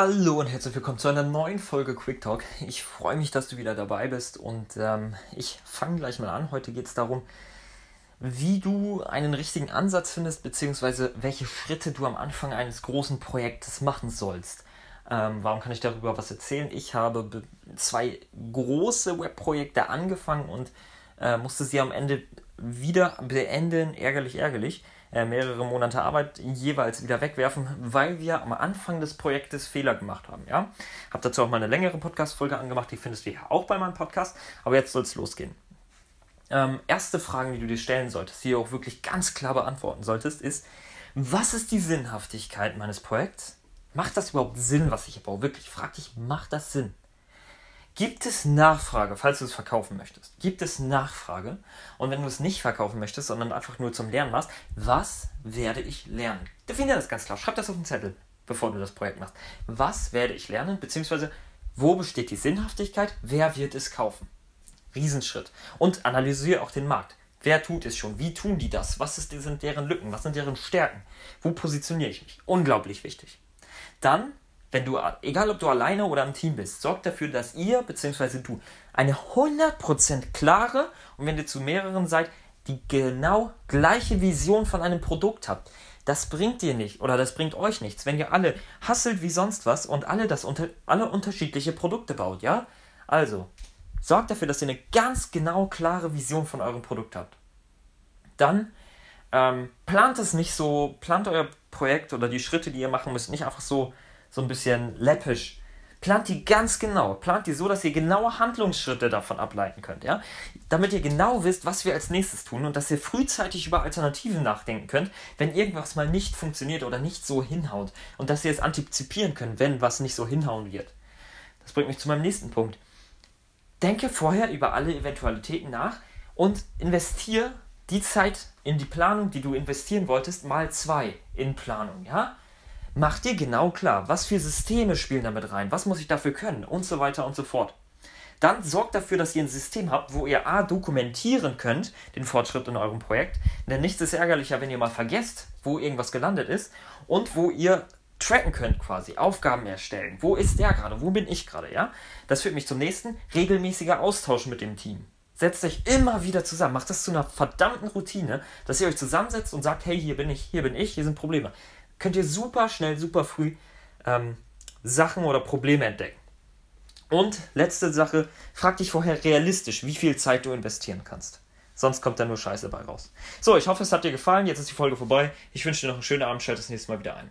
Hallo und herzlich willkommen zu einer neuen Folge Quick Talk. Ich freue mich, dass du wieder dabei bist und ähm, ich fange gleich mal an. Heute geht es darum, wie du einen richtigen Ansatz findest, beziehungsweise welche Schritte du am Anfang eines großen Projektes machen sollst. Ähm, warum kann ich darüber was erzählen? Ich habe zwei große Webprojekte angefangen und äh, musste sie am Ende wieder beenden. Ärgerlich, ärgerlich. Äh, mehrere Monate Arbeit jeweils wieder wegwerfen, weil wir am Anfang des Projektes Fehler gemacht haben. Ja? Habe dazu auch mal eine längere Podcast-Folge angemacht, die findest du ja auch bei meinem Podcast. Aber jetzt soll es losgehen. Ähm, erste Fragen, die du dir stellen solltest, die du auch wirklich ganz klar beantworten solltest, ist, was ist die Sinnhaftigkeit meines Projekts? Macht das überhaupt Sinn, was ich baue? Wirklich, frag dich, macht das Sinn? Gibt es Nachfrage, falls du es verkaufen möchtest? Gibt es Nachfrage? Und wenn du es nicht verkaufen möchtest, sondern einfach nur zum Lernen machst, was werde ich lernen? Definiere das ganz klar. Schreib das auf den Zettel, bevor du das Projekt machst. Was werde ich lernen? Beziehungsweise, wo besteht die Sinnhaftigkeit? Wer wird es kaufen? Riesenschritt. Und analysiere auch den Markt. Wer tut es schon? Wie tun die das? Was sind deren Lücken? Was sind deren Stärken? Wo positioniere ich mich? Unglaublich wichtig. Dann wenn du, egal ob du alleine oder im Team bist, sorg dafür, dass ihr bzw. du eine 100% klare und wenn ihr zu mehreren seid, die genau gleiche Vision von einem Produkt habt. Das bringt dir nicht oder das bringt euch nichts, wenn ihr alle hasselt wie sonst was und alle das unter, alle unterschiedliche Produkte baut, ja? Also, sorgt dafür, dass ihr eine ganz genau klare Vision von eurem Produkt habt. Dann ähm, plant es nicht so, plant euer Projekt oder die Schritte, die ihr machen müsst, nicht einfach so so ein bisschen läppisch. Plant die ganz genau. Plant die so, dass ihr genaue Handlungsschritte davon ableiten könnt, ja? Damit ihr genau wisst, was wir als nächstes tun und dass ihr frühzeitig über Alternativen nachdenken könnt, wenn irgendwas mal nicht funktioniert oder nicht so hinhaut. Und dass ihr es antizipieren könnt, wenn was nicht so hinhauen wird. Das bringt mich zu meinem nächsten Punkt. Denke vorher über alle Eventualitäten nach und investiere die Zeit in die Planung, die du investieren wolltest, mal zwei in Planung, ja? Mach dir genau klar, was für Systeme spielen damit rein, was muss ich dafür können und so weiter und so fort. Dann sorgt dafür, dass ihr ein System habt, wo ihr A dokumentieren könnt, den Fortschritt in eurem Projekt. Denn nichts ist ärgerlicher, wenn ihr mal vergesst, wo irgendwas gelandet ist und wo ihr tracken könnt quasi, Aufgaben erstellen. Wo ist der gerade? Wo bin ich gerade? Ja? Das führt mich zum nächsten, regelmäßiger Austausch mit dem Team. Setzt euch immer wieder zusammen, macht das zu einer verdammten Routine, dass ihr euch zusammensetzt und sagt, hey, hier bin ich, hier bin ich, hier sind Probleme könnt ihr super schnell, super früh ähm, Sachen oder Probleme entdecken. Und letzte Sache, frag dich vorher realistisch, wie viel Zeit du investieren kannst. Sonst kommt da nur Scheiße bei raus. So, ich hoffe, es hat dir gefallen. Jetzt ist die Folge vorbei. Ich wünsche dir noch einen schönen Abend. Schalt das nächste Mal wieder ein.